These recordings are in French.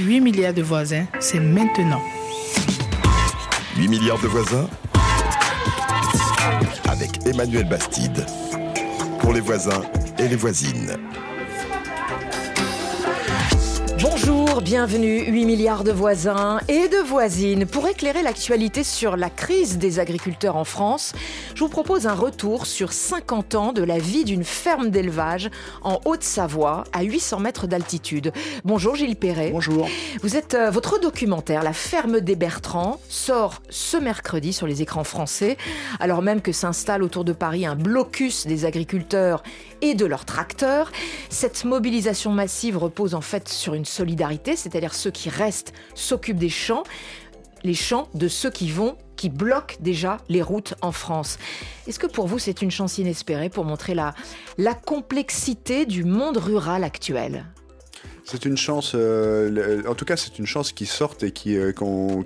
8 milliards de voisins, c'est maintenant. 8 milliards de voisins avec Emmanuel Bastide. Pour les voisins et les voisines. Bonjour, bienvenue 8 milliards de voisins et de voisines. Pour éclairer l'actualité sur la crise des agriculteurs en France, je vous propose un retour sur 50 ans de la vie d'une ferme d'élevage en Haute-Savoie, à 800 mètres d'altitude. Bonjour Gilles Perret. Bonjour. Vous êtes euh, votre documentaire La ferme des Bertrands sort ce mercredi sur les écrans français, alors même que s'installe autour de Paris un blocus des agriculteurs et de leurs tracteurs. Cette mobilisation massive repose en fait sur une solidarité, c'est-à-dire ceux qui restent s'occupent des champs, les champs de ceux qui vont qui bloquent déjà les routes en France. Est-ce que pour vous c'est une chance inespérée pour montrer la, la complexité du monde rural actuel? C'est une chance, euh, en tout cas, c'est une chance qui sortent et qui, euh,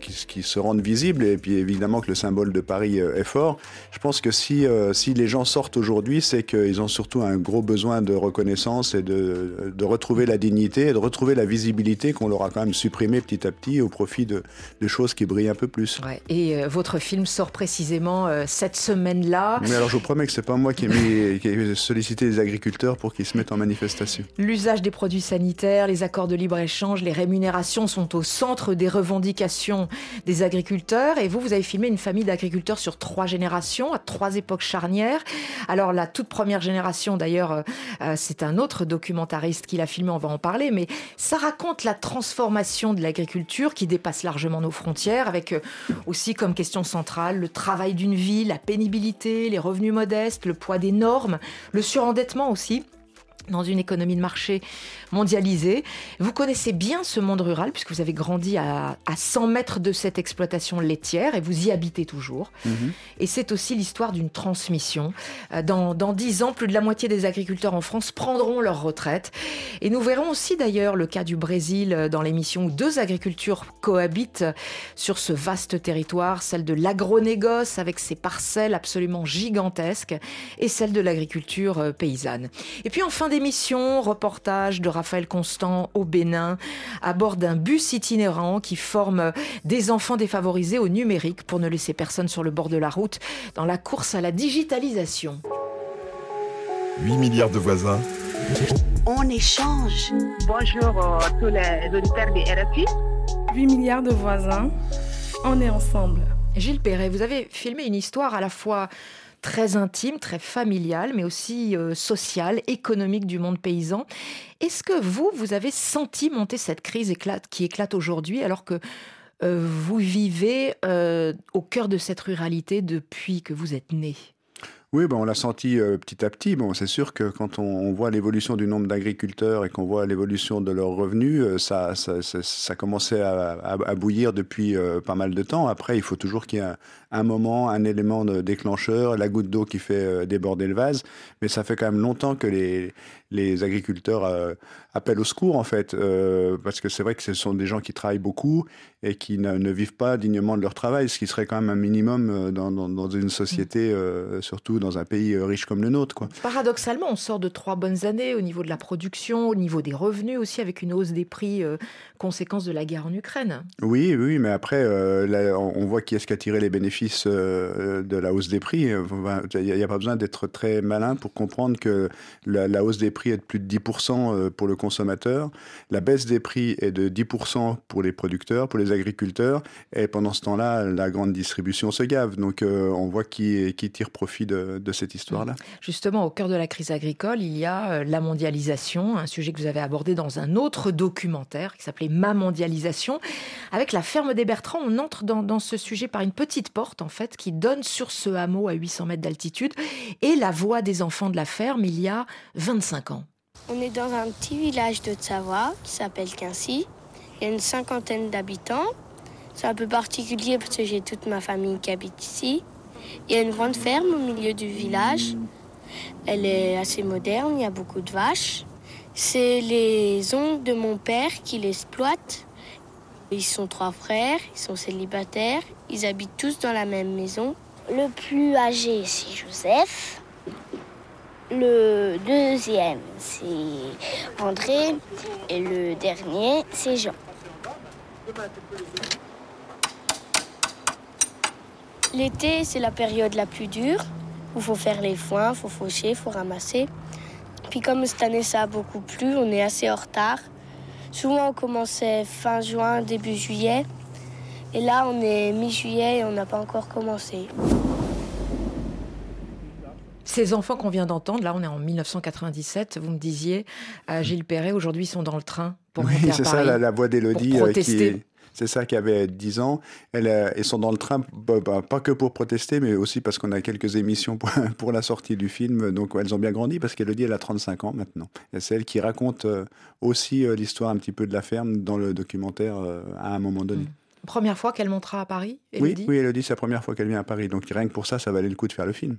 qui, qui, se rendent visibles. Et puis évidemment que le symbole de Paris euh, est fort. Je pense que si, si les gens sortent aujourd'hui, c'est qu'ils ont surtout un gros besoin de reconnaissance et de, de, retrouver la dignité et de retrouver la visibilité qu'on leur a quand même supprimée petit à petit au profit de, de choses qui brillent un peu plus. Ouais, et votre film sort précisément cette semaine-là. Mais alors je vous promets que c'est pas moi qui ai, mis, qui ai sollicité les agriculteurs pour qu'ils se mettent en manifestation. L'usage des produits sanitaires, les accords de libre-échange, les rémunérations sont au centre des revendications des agriculteurs. Et vous, vous avez filmé une famille d'agriculteurs sur trois générations, à trois époques charnières. Alors la toute première génération, d'ailleurs, euh, euh, c'est un autre documentariste qui l'a filmé, on va en parler, mais ça raconte la transformation de l'agriculture qui dépasse largement nos frontières, avec euh, aussi comme question centrale le travail d'une vie, la pénibilité, les revenus modestes, le poids des normes, le surendettement aussi dans une économie de marché mondialisée. Vous connaissez bien ce monde rural puisque vous avez grandi à, 100 mètres de cette exploitation laitière et vous y habitez toujours. Mhm. Et c'est aussi l'histoire d'une transmission. Euh, dans, dans 10 ans, plus de la moitié des agriculteurs en France prendront leur retraite. Et nous verrons aussi d'ailleurs le cas du Brésil euh, dans l'émission où deux agricultures cohabitent sur ce vaste territoire, celle de l'agronégoce avec ses parcelles absolument gigantesques et celle de l'agriculture euh, paysanne. Et puis enfin d'émission, reportage de Raphaël Constant au Bénin, à bord d'un bus itinérant qui forme des enfants défavorisés au numérique pour ne laisser personne sur le bord de la route dans la course à la digitalisation. 8 milliards de voisins. On échange. Bonjour à tous les auditeurs des RFI. 8 milliards de voisins. On est ensemble. Gilles Perret, vous avez filmé une histoire à la fois très intime, très familial, mais aussi euh, social, économique du monde paysan. Est-ce que vous, vous avez senti monter cette crise éclate, qui éclate aujourd'hui alors que euh, vous vivez euh, au cœur de cette ruralité depuis que vous êt né? Oui, ben on l'a senti petit à petit. Bon, c'est sûr que quand on, voit l'évolution du nombre d'agriculteurs et qu'on voit l'évolution de leurs revenus, ça, ça, ça, commençait à, à, bouillir depuis pas mal de temps. Après, il faut toujours qu'il y ait un, un moment, un élément de déclencheur, la goutte d'eau qui fait euh, déborder le vase. Mais ça fait quand même longtemps que les, les agriculteurs euh, appellent au secours, en fait, euh, parce que c'est vrai que ce sont des gens qui travaillent beaucoup et qui ne, vivent pas dignement de leur travail, ce qui serait quand même un minimum dans, dans, une société, surtout dans un pays riche comme le nôtre. Quoi. Paradoxalement, on sort de trois bonnes années au niveau de la production, au niveau des revenus aussi, avec une hausse des prix, conséquence de la guerre en Ukraine. Oui, oui, mais après, on voit qui est-ce qui a tiré les bénéfices euh, de la hausse des prix. Il n'y a, pas besoin d'être très malin pour comprendre que la, hausse des prix est de plus de 10% euh, pour le consommateur, la baisse des prix est de 10% pour les producteurs, pour les agriculteurs, et pendant ce temps-là, la grande distribution se gave. Donc euh, on voit qui, tire profit de, cette histoire-là. Justement, au cœur de la crise agricole, il y a la mondialisation, un sujet que vous avez abordé dans un autre documentaire qui s'appelait Ma mondialisation. Avec la ferme des Bertrands, on entre dans ce sujet par une petite porte en fait qui donne sur ce hameau à 800 mètres d'altitude et la voix des enfants de la ferme il y a 25 ans. On est dans un petit village de Savoie qui s'appelle Quincy. Il y a une cinquantaine d'habitants. C'est un peu particulier parce que j'ai toute ma famille qui habite ici. Il y a une grande ferme au milieu du village. Elle est assez moderne, il y a beaucoup de vaches. C'est les oncles de mon père qui l'exploitent. Ils sont trois frères, ils sont célibataires, ils habitent tous dans la même maison. Le plus âgé, c'est Joseph. Le deuxième, c'est André. Et le dernier, c'est Jean. L'été, c'est la période la plus dure, où il faut faire les foins, il faut faucher, il faut ramasser. Puis comme cette année, ça a beaucoup plu, on est assez en retard. Souvent, on commençait fin juin, début juillet. Et là, on est mi-juillet et on n'a pas encore commencé. Ces enfants qu'on vient d'entendre, là on est en 1997, vous me disiez, à Gilles Perret, aujourd'hui ils sont dans le train pour oui, c'est ça la, la voix d'Élodie pour euh, protester. qui est- C'est ça qui avait 10 ans. Elle, euh, ils sont dans le train, bah, bah, pas que pour protester, mais aussi parce qu'on a quelques émissions pour, pour la sortie du film. Donc elles ont bien grandi parce qu'Elodie, elle a 35 ans maintenant. Et c'est elle qui raconte euh, aussi euh, l'histoire un petit peu de la ferme dans le documentaire euh, à un moment donné. Première fois qu'elle montera à Paris, Oui, Elodie, c'est la première fois qu'elle vient à Paris. Donc rien que pour ça, ça valait le coup de faire le film.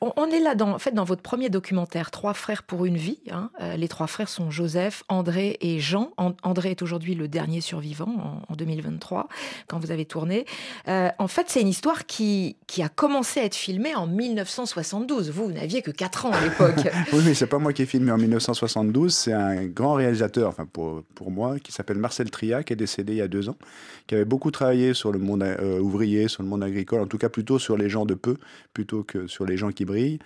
On, on est là, dans, en fait, dans votre premier documentaire, Trois frères pour une vie. hein. Euh, les trois frères sont Joseph, André et Jean. An- André est aujourd'hui le dernier survivant en, en 2023, quand vous avez tourné. Euh, en fait, c'est une histoire qui, qui a commencé à être filmée en 1972. Vous, vous n'aviez que 4 ans à l'époque. Oui, mais c'est pas moi qui ai filmé en 1972, c'est un grand réalisateur, enfin pour, pour moi, qui s'appelle Marcel Triac, qui est décédé il y a deux ans, qui avait beaucoup travaillé sur le monde euh, ouvrier, sur le monde agricole, en tout cas plutôt sur les gens de peu, plutôt que sur les gens qui brillent,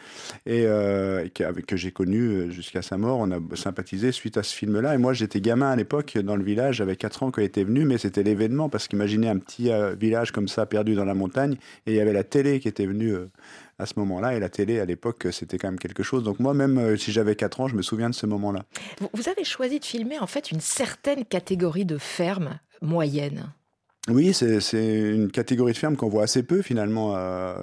et euh, que j'ai connu euh, jusqu'à sa mort. On a sympathisé suite à ce film-là. Et moi, j'étais gamin à l'époque dans le village, j'avais 4 ans quand il était venu, mais c'était l'événement, parce qu'imaginez un petit euh, village comme ça, perdu dans la montagne, et il y avait la télé qui était venue. à ce moment-là, et la télé à l'époque, c'était quand même quelque chose. Donc moi, même si j'avais 4 ans, je me souviens de ce moment-là. vous avez choisi de filmer en fait une certaine catégorie de fermes moyennes. Oui, c'est une catégorie de ferme qu'on voit assez peu finalement à,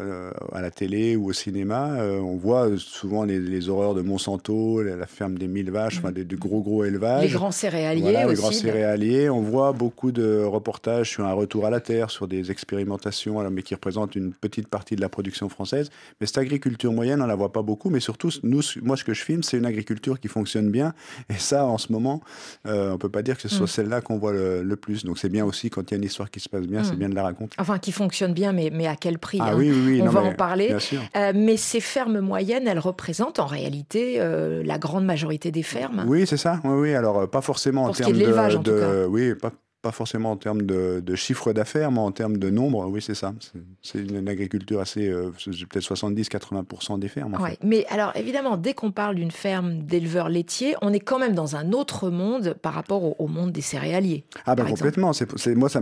à la télé ou au cinéma. Euh, on voit souvent les, les horreurs de Monsanto, la, ferme des mille vaches, enfin des, des gros gros élevages. Les grands céréaliers Voilà, les aussi. grands céréaliers. On voit beaucoup de reportages sur un retour à la terre, sur des expérimentations, alors, mais qui représentent une petite partie de la production française. Mais cette agriculture moyenne, on la voit pas beaucoup. Mais surtout, nous, moi, ce que je filme, c'est une agriculture qui fonctionne bien. Et ça, en ce moment, euh, on peut pas dire que ce soit Mm. celle-là qu'on voit le, le plus. Donc c'est bien aussi quand il y a une histoire qui se passe bien, c'est Mm. bien de la raconter. Enfin, qui fonctionne bien, mais, mais à quel prix Ah hein oui, oui. On non, va mais en parler. Euh, mais ces fermes moyennes, elles représentent en réalité euh, la grande majorité des fermes. Oui, c'est ça. Oui, oui. Alors, euh, pas forcément en Pour termes de tout cas. Oui, pas, pas forcément en termes de, de chiffre d'affaires, mais en termes de nombre. Oui, c'est ça. C'est- une, agriculture assez. euh, peut-être 70-80% des fermes. en Ouais. fait. Mais alors, évidemment, dès qu'on parle d'une ferme d'éleveurs laitiers, on est quand même dans un autre monde par rapport au, au monde des céréaliers. Ah, ben complètement. C'est, moi, ça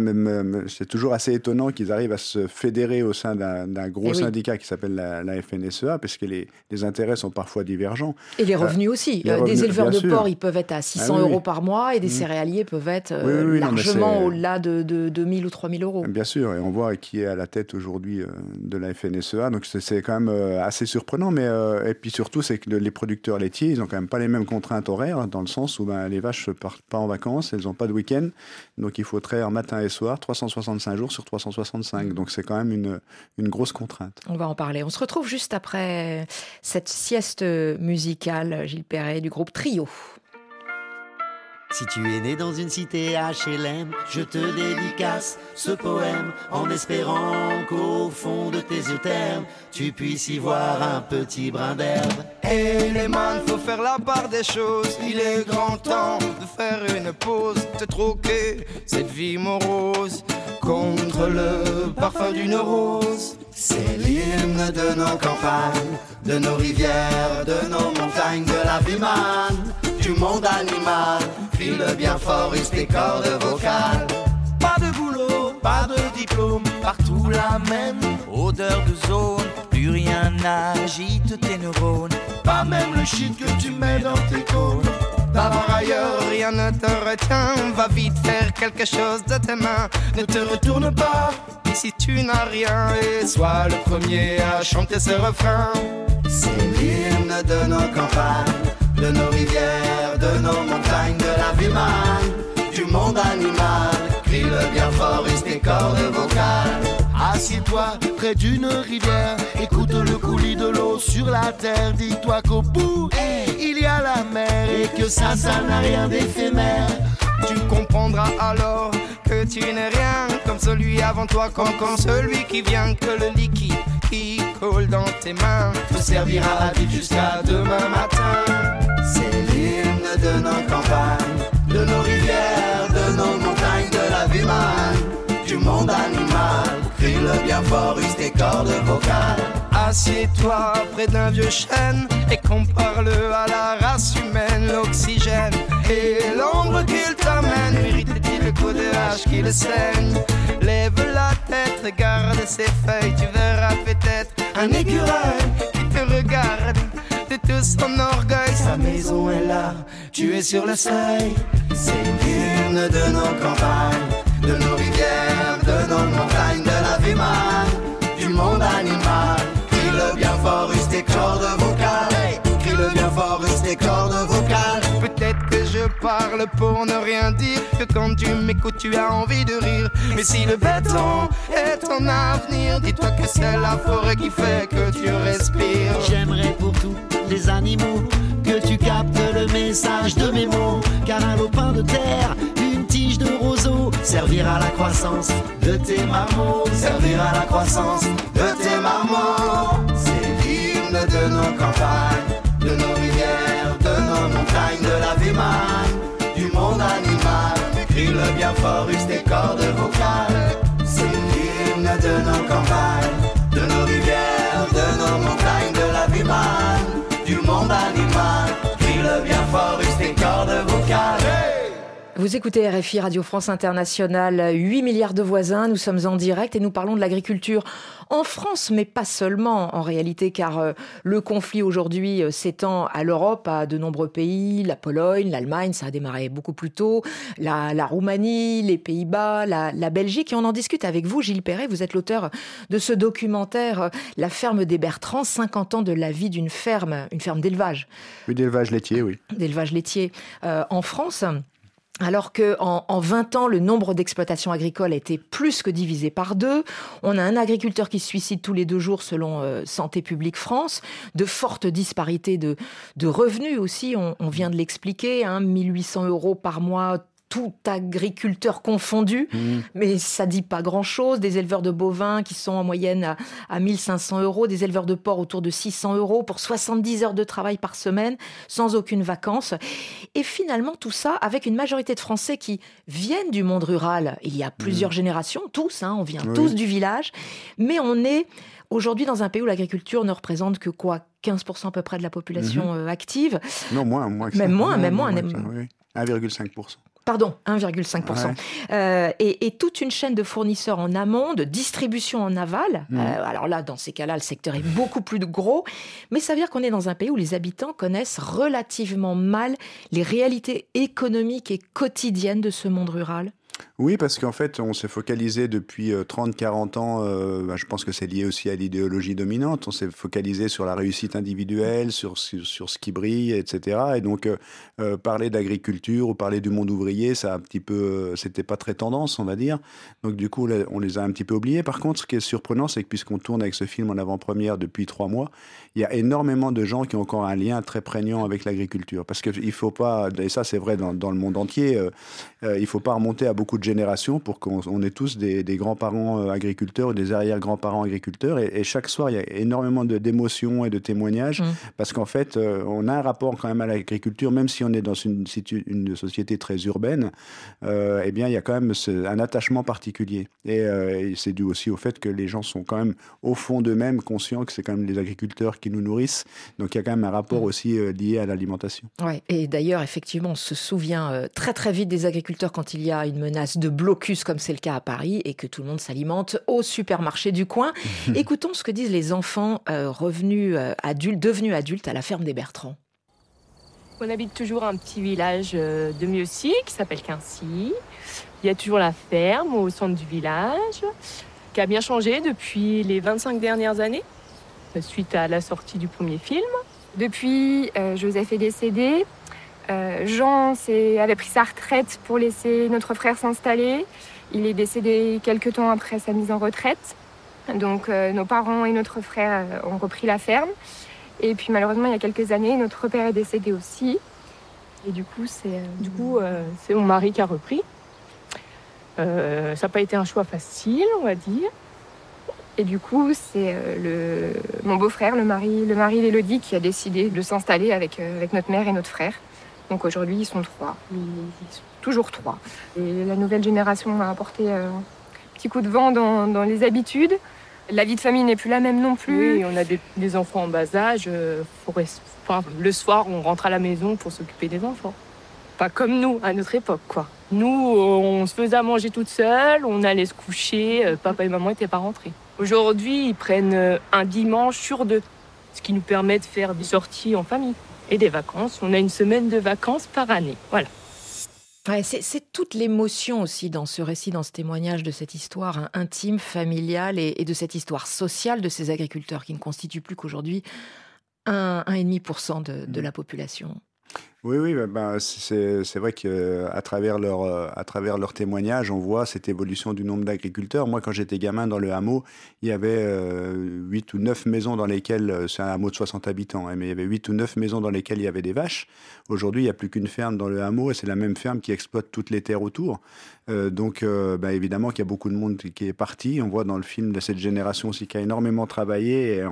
c'est toujours assez étonnant qu'ils arrivent à se fédérer au sein d'un, gros Eh oui. syndicat qui s'appelle la, la FNSEA, parce que les, les intérêts sont parfois divergents. Et les revenus aussi. les Euh, revenus, des éleveurs de sûr. porc, ils peuvent être à 600 Ah oui, oui. euros par mois et des Mm. céréaliers peuvent être euh, Oui, largement au-delà de, de, de 1000 ou 3000 euros. Bien sûr, et on voit qui est à la tête aujourd'hui euh, de la FNSEA, donc c'est, quand même euh, assez surprenant. Mais euh, et puis surtout, c'est que le- les producteurs laitiers, ils ont quand même pas les mêmes contraintes horaires, dans le sens où ben, les vaches ne partent pas en vacances, elles n'ont pas de week-end, donc il faut traire matin et soir, 365 jours sur 365. Donc c'est quand même une, une grosse contrainte. On va en parler. On se retrouve juste après cette sieste musicale, Gilles Perret, du groupe Trio. Si tu es né dans une cité HLM, je te dédicace ce poème en espérant qu'au fond de tes yeux ternes, tu puisses y voir un petit brin d'herbe. Hey les man, faut faire la part des choses. Il est grand temps de faire une pause, de troquer cette vie morose contre le parfum d'une rose. C'est l'hymne de nos campagnes, de nos rivières, de nos montagnes, de la vie du monde animal. Crie-le bien fort, use tes cordes vocales. Pas de boulot, pas de diplôme, partout la même odeur de zone. Plus rien n'agite tes neurones, pas même le shit que tu mets dans tes cônes. Par ailleurs, rien ne te retient. Va vite faire quelque chose de tes mains. Ne te retourne pas si tu n'as rien. Et sois le premier à chanter ce refrain. C'est l'hymne de nos campagnes, de nos rivières, de nos montagnes, de la vie manne, du monde animal. Crie-le bien fort, use tes cordes vocales. Assieds-toi près d'une rivière, écoute le coulis de l'eau sur la terre. Dis-toi qu'au bout, il y a la mer et que ça, ça n'a rien d'éphémère. Tu comprendras alors que tu n'es rien comme celui avant toi, comme, comme celui qui vient, que le liquide qui coule dans tes mains te servira à vivre jusqu'à demain matin. C'est l'hymne de nos campagnes, de nos rivières, de nos montagnes, de la vie humaine, du monde animal. Crie-le bien fort, use tes cordes vocales. Assieds-toi près d'un vieux chêne et compare-le à la race humaine, l'oxygène et l'ombre qu'il t'amène. Mérite-t-il le coup de hache qui le saigne Lève la tête, regarde ses feuilles, tu verras peut-être un écureuil qui te regarde de tout son orgueil. Sa maison est là, tu es sur le seuil. C'est l'hymne de nos campagnes, de nos rivières, de nos montagnes, de la vie mâle, du monde animal. Crie le bien fort, use tes cordes vocales. Crie le bien fort, use tes cordes vocales. Peut-être que je parle pour ne rien dire, que quand tu m'écoutes, tu as envie de rire. Mais si le béton est ton avenir, dis-toi que c'est la forêt qui fait que tu respires. J'aimerais pour tous les animaux que tu captes le message de mes mots. Car un lopin de terre, une tige de roseau, servira à la croissance de tes marmots. Servira à la croissance de tes marmots. C'est l'hymne de nos campagnes, de nos rivières, de nos montagnes, de la vie du monde animal. Crie le bien fort, use tes cordes vocales. C'est l'hymne de nos campagnes, Vous écoutez RFI Radio France Internationale, 8 milliards de voisins, nous sommes en direct et nous parlons de l'agriculture en France, mais pas seulement en réalité, car euh, le conflit aujourd'hui euh, s'étend à l'Europe, à de nombreux pays, la Pologne, l'Allemagne, ça a démarré beaucoup plus tôt, la, la Roumanie, les Pays-Bas, la, la, Belgique, et on en discute avec vous, Gilles Perret, vous êtes l'auteur de ce documentaire euh, La ferme des Bertrands, 50 ans de la vie d'une ferme, une ferme d'élevage. Oui, d'élevage laitier, oui. D'élevage laitier euh, en France. Alors que en, en, 20 ans, le nombre d'exploitations agricoles a été plus que divisé par deux. On a un agriculteur qui se suicide tous les deux jours selon euh, Santé publique France. De fortes disparités de, de revenus aussi, on, vient de l'expliquer. Hein, 1800 euros par mois tout agriculteur confondu, mmh. mais ça dit pas grand-chose. Des éleveurs de bovins qui sont en moyenne à, à 1500 euros, des éleveurs de porc autour de 600 euros pour 70 heures de travail par semaine, sans aucune vacance. Et finalement, tout ça avec une majorité de Français qui viennent du monde rural. Il y a plusieurs mmh. générations, tous, hein, on vient oui. tous du village, mais on est aujourd'hui dans un pays où l'agriculture ne représente que quoi 15% à peu près de la population mmh. active. Non, moins, moins. Même moins, même moins. moins, moins oui. 1,5%. Pardon, 1,5%. Ouais. Euh, et, et, toute une chaîne de fournisseurs en amont, de distribution en aval. Mmh. Euh, alors là, dans ces cas-là, le secteur est beaucoup plus gros. Mais ça veut dire qu'on est dans un pays où les habitants connaissent relativement mal les réalités économiques et quotidiennes de ce monde rural. Oui, parce qu'en fait, on s'est focalisé depuis 30-40 ans, euh, bah, je pense que c'est lié aussi à l'idéologie dominante, on s'est focalisé sur la réussite individuelle, sur, sur, ce qui brille, etc. Et donc, euh, euh, parler d'agriculture ou parler du monde ouvrier, ça un petit peu, c'était pas très tendance, on va dire. Donc, du coup, on les a un petit peu oubliés. Par contre, ce qui est surprenant, c'est que puisqu'on tourne avec ce film en avant-première depuis trois mois, il y a énormément de gens qui ont encore un lien très prégnant avec l'agriculture. Parce qu'il faut pas, et ça c'est vrai dans, dans, le monde entier, euh, il faut pas remonter à beaucoup de pour qu'on ait tous des, des grands-parents euh, agriculteurs ou des arrière-grands-parents agriculteurs. Et, et, chaque soir, il y a énormément d'émotions et de témoignages mmh. parce qu'en fait, euh, on a un rapport quand même à l'agriculture, même si on est dans une, une société très urbaine, euh, eh bien, il y a quand même un attachement particulier. Et, euh, et c'est dû aussi au fait que les gens sont quand même au fond d'eux-mêmes conscients que c'est quand même les agriculteurs qui nous nourrissent. Donc, il y a quand même un rapport mmh. aussi euh, lié à l'alimentation. Ouais. Et d'ailleurs, effectivement, on se souvient très très vite des agriculteurs quand il y a une menace de blocus, comme c'est le cas à Paris, et que tout le monde s'alimente au supermarché du coin. Écoutons ce que disent les enfants euh, revenus euh, adultes, devenus adultes à la ferme des Bertrands. On habite toujours un petit village euh, de Mieuxy qui s'appelle Quincy. Il y a toujours la ferme au centre du village, qui a bien changé depuis les 25 dernières années, suite à la sortie du premier film. Depuis, euh, Joseph est décédé. Euh, Jean avait pris sa retraite pour laisser notre frère s'installer. Il est décédé quelques temps après sa mise en retraite. Donc euh, nos parents et notre frère ont repris la ferme. Et puis malheureusement, il y a quelques années, notre père est décédé aussi. Et du coup, c'est euh, du coup c'est mon mari qui a repris. Euh, ça n'a pas été un choix facile, on va dire. Et du coup, c'est le mon beau-frère, le mari, le mari d'Élodie, qui a décidé de s'installer avec, avec notre mère et notre frère. Donc aujourd'hui, ils sont trois. Ils sont toujours trois. Et la nouvelle génération a apporté un petit coup de vent dans, dans les habitudes. La vie de famille n'est plus la même non plus. Oui, on a des, enfants en bas âge. Euh, le soir, on rentre à la maison pour s'occuper des enfants. Pas comme nous, à notre époque, quoi. Nous, on se faisait à manger toute seule, on allait se coucher, euh, papa et maman n'étaient pas rentrés. Aujourd'hui, ils prennent euh, un dimanche sur deux, ce qui nous permet de faire des sorties en famille et des vacances. On a une semaine de vacances par année. Voilà c'est toute l'émotion aussi dans ce récit, dans ce témoignage de cette histoire hein, intime, familiale et, de cette histoire sociale de ces agriculteurs qui ne constituent plus qu'aujourd'hui 1,5% de, de la population. Oui, oui, bah, bah c'est vrai qu'à travers, leur, euh, à travers leur témoignage, on voit cette évolution du nombre d'agriculteurs. Moi, quand j'étais gamin dans le hameau, il y avait euh, 8 ou 9 maisons dans lesquelles, euh, c'est un hameau de 60 habitants, hein, mais il y avait 8 ou 9 maisons dans lesquelles il y avait des vaches. Aujourd'hui, il n'y a plus qu'une ferme dans le hameau et c'est la même ferme qui exploite toutes les terres autour. Euh, donc, bah, évidemment qu'il y a beaucoup de monde qui est parti. On voit dans le film de cette génération aussi qui a énormément travaillé et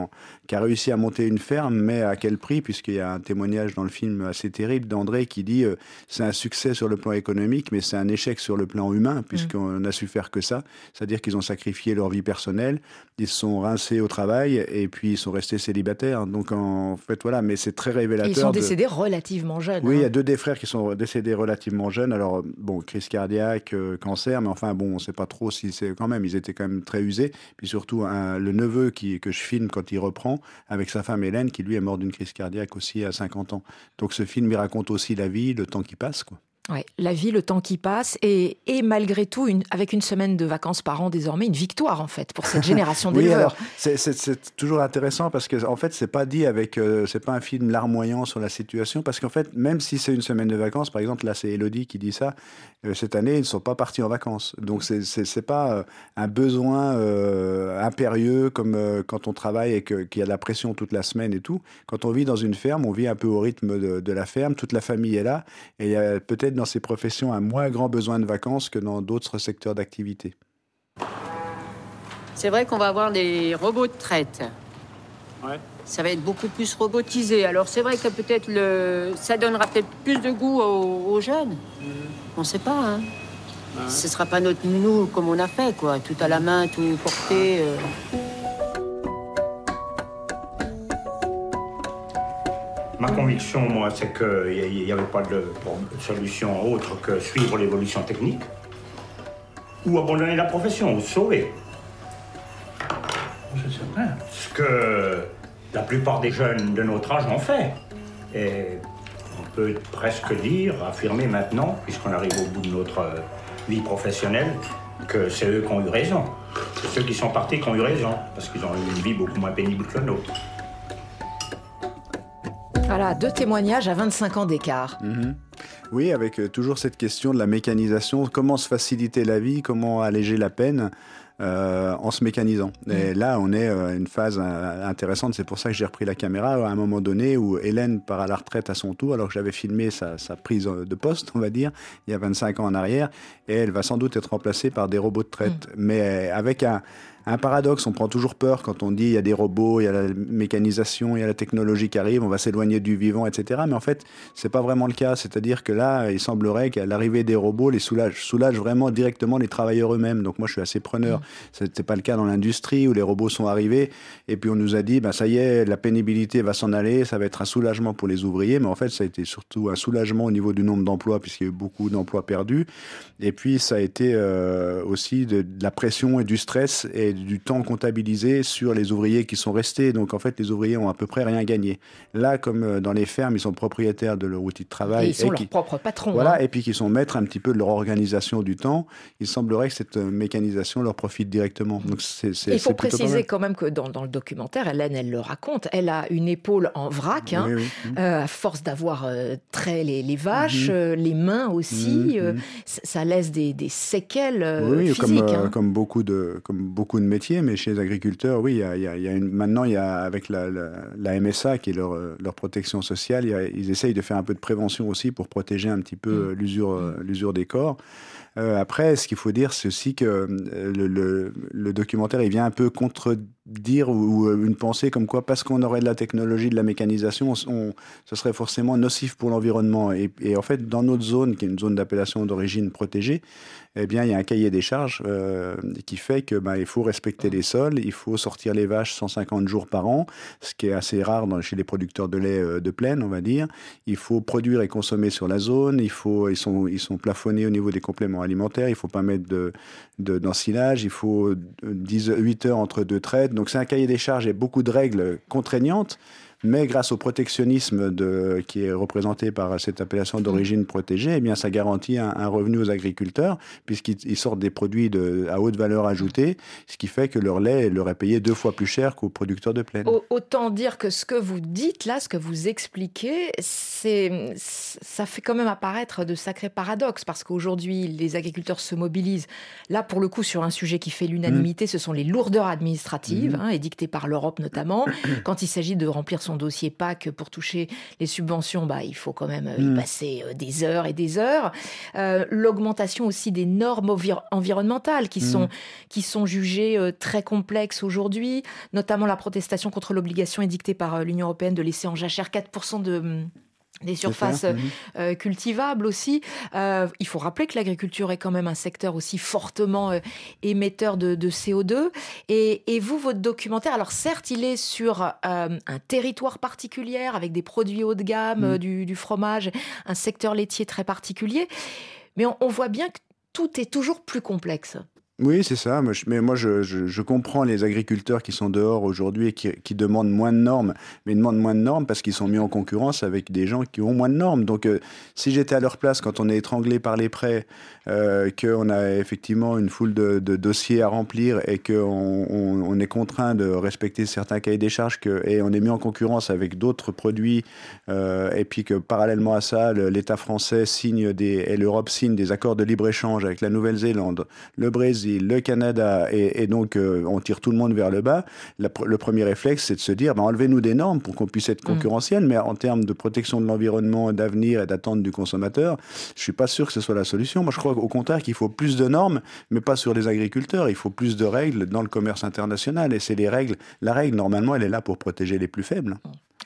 qui a réussi à monter une ferme, mais à quel prix? Puisqu'il y a un témoignage dans le film assez terrible d'André qui dit euh, c'est un succès sur le plan économique, mais c'est un échec sur le plan humain, puisqu'on n'a su faire que ça. C'est-à-dire qu'ils ont sacrifié leur vie personnelle, ils se sont rincés au travail et puis ils sont restés célibataires. Donc, en fait, voilà, mais c'est très révélateur. ils sont décédés relativement jeunes. Oui, il y a hein. deux des frères qui sont décédés relativement jeunes. Alors, bon, crise cardiaque, cancer, mais enfin bon, on ne sait pas trop si c'est quand même, ils étaient quand même très usés. Puis surtout, le neveu qui, que je filme quand il reprend, avec sa femme Hélène, qui lui est mort d'une crise cardiaque aussi à 50 ans. Donc ce film, il raconte aussi la vie, le temps qui passe. Quoi. Ouais, la vie, le temps qui passe, et, et malgré tout, une, avec une semaine de vacances par an désormais, une victoire en fait pour cette génération d'éleveurs. oui, c'est toujours intéressant parce que en fait, c'est pas dit avec, euh, c'est pas un film larmoyant sur la situation parce qu'en fait, même si c'est une semaine de vacances, par exemple, là c'est Elodie qui dit ça, euh, cette année ils ne sont pas partis en vacances, donc c'est pas euh, un besoin impérieux comme quand on travaille et qu'il y a de la pression toute la semaine et tout. Quand on vit dans une ferme, on vit un peu au rythme de, de la ferme, toute la famille est là et il y a peut-être dans ces professions un moins grand besoin de vacances que dans d'autres secteurs d'activité. C'est vrai qu'on va avoir des robots de traite. Ça va être beaucoup plus robotisé. Alors c'est vrai que peut-être le... ça donnera peut-être plus de goût aux, jeunes. Mhm. On ne sait pas. Hein. Ce ne sera pas notre nous comme on a fait, quoi. Tout à la main, tout porté. Euh. Ma conviction, moi, c'est qu'il n'y avait pas de solution autre que suivre l'évolution technique ou abandonner la profession, ou sauver. C'est certain. Ce que la plupart des jeunes de notre âge ont fait. Et on peut presque dire, affirmer maintenant, puisqu'on arrive au bout de notre euh, vie professionnelle, que c'est eux qui ont eu raison. C'est ceux qui sont partis qui ont eu raison, parce qu'ils ont eu une vie beaucoup moins pénible que la nôtre. Voilà, deux témoignages à 25 ans d'écart. Mhm. Oui, avec euh, toujours cette question de la mécanisation, comment se faciliter la vie, comment alléger la peine? Euh, en se mécanisant. Et mhm. là, on est à euh, une phase intéressante. C'est pour ça que j'ai repris la caméra à un moment donné où Hélène part à la retraite à son tour, alors que j'avais filmé sa, sa, prise de poste, on va dire, il y a 25 ans en arrière. Et elle va sans doute être remplacée par des robots de traite. Mhm. Mais avec un, un paradoxe. On prend toujours peur quand on dit il y a des robots, il y a la mécanisation, il y a la technologie qui arrive, on va s'éloigner du vivant, etc. Mais en fait, c'est pas vraiment le cas. C'est-à-dire que là, il semblerait qu'à l'arrivée des robots les soulage, soulage vraiment directement les travailleurs eux-mêmes. Donc moi, je suis assez preneur. Ce mmh. C'était pas le cas dans l'industrie où les robots sont arrivés et puis on nous a dit, ben ça y est, la pénibilité va s'en aller, ça va être un soulagement pour les ouvriers. Mais en fait, ça a été surtout un soulagement au niveau du nombre d'emplois puisqu'il y a eu beaucoup d'emplois perdus. Et puis ça a été euh, aussi de, de la pression et du stress et du temps comptabilisé sur les ouvriers qui sont restés. Donc en fait, les ouvriers ont à peu près rien gagné. Là, comme euh, dans les fermes, ils sont propriétaires de leur outil de travail. Et ils sont leurs propres patrons. Voilà, hein. et puis qu'ils sont maîtres un petit peu de leur organisation du temps. Il semblerait que cette euh, mécanisation leur profite directement. Donc c'est, Il faut préciser quand même que dans, dans, le documentaire, Hélène, elle le raconte, elle a une épaule en vrac, hein, euh, à force d'avoir trait les, vaches, mhm. les mains aussi. Mhm. ça laisse des, des séquelles oui, physiques. Comme, hein. comme, beaucoup de, comme beaucoup de métiers, mais chez les agriculteurs, oui, il y a, une, maintenant, il y a, avec la, la, MSA, qui est leur, leur protection sociale, ils essayent de faire un peu de prévention aussi pour protéger un petit peu mmh. l'usure, l'usure des corps. Euh, après, ce qu'il faut dire, c'est aussi que euh, le, documentaire, il vient un peu contredire ou, une pensée comme quoi, parce qu'on aurait de la technologie, de la mécanisation, on, ce serait forcément nocif pour l'environnement. Et, en fait, dans notre zone, qui est une zone d'appellation d'origine protégée, eh bien, il y a un cahier des charges euh, qui fait que ben, il faut respecter les sols, il faut sortir les vaches 150 jours par an, ce qui est assez rare chez les producteurs de lait de plaine, on va dire. Il faut produire et consommer sur la zone, il faut, ils, sont, ils sont plafonnés au niveau des compléments alimentaire, il faut pas mettre de, il faut 10, 8 heures entre deux traites. Donc c'est un cahier des charges et beaucoup de règles contraignantes. Mais grâce au protectionnisme de, qui est représenté par cette appellation d'origine protégée, eh bien, ça garantit un, un revenu aux agriculteurs, puisqu'ils sortent des produits de, à haute valeur ajoutée, ce qui fait que leur lait leur est payé deux fois plus cher qu'aux producteurs de plaine. Autant dire que ce que vous dites là, ce que vous expliquez, c'est, ça fait quand même apparaître de sacrés paradoxes, parce qu'aujourd'hui, les agriculteurs se mobilisent, là, pour le coup, sur un sujet qui fait l'unanimité, mmh. ce sont les lourdeurs administratives, mmh. hein, édictées par l'Europe notamment, quand il s'agit de remplir son dossier PAC pour toucher les subventions, bah, il faut quand même y mmh. passer euh, des heures et des heures. Euh, L'augmentation aussi des normes environnementales qui, mmh. sont, qui sont jugées euh, très complexes aujourd'hui, notamment la protestation contre l'obligation édictée par euh, l'Union européenne de laisser en jachère 4% de des surfaces mhm. euh, cultivables aussi. Euh, il faut rappeler que l'agriculture est quand même un secteur aussi fortement euh, émetteur de, de CO2. Et, et, vous, votre documentaire, alors certes, il est sur un territoire particulier avec des produits haut de gamme, mhm. du, du, fromage, un secteur laitier très particulier, mais on, on voit bien que tout est toujours plus complexe. Oui, c'est ça. Mais moi, je, comprends les agriculteurs qui sont dehors aujourd'hui et qui, demandent moins de normes. Mais ils demandent moins de normes parce qu'ils sont mis en concurrence avec des gens qui ont moins de normes. Donc, euh, si j'étais à leur place quand on est étranglé par les prêts, euh, qu'on a effectivement une foule de, dossiers à remplir et qu'on on, est contraint de respecter certains cahiers des charges et on est mis en concurrence avec d'autres produits euh, et puis que parallèlement à ça, l'État français signe et l'Europe signe des accords de libre-échange avec la Nouvelle-Zélande, le Brésil, le Canada, et, donc euh, on tire tout le monde vers le bas, le premier réflexe, c'est de se dire, ben, enlevez-nous des normes pour qu'on puisse être mm. concurrentiel, mais en termes de protection de l'environnement, d'avenir et d'attente du consommateur, je suis pas sûr que ce soit la solution. Moi, je crois au contraire qu'il faut plus de normes, mais pas sur les agriculteurs. Il faut plus de règles dans le commerce international, et c'est les règles. La règle, normalement, elle est là pour protéger les plus faibles.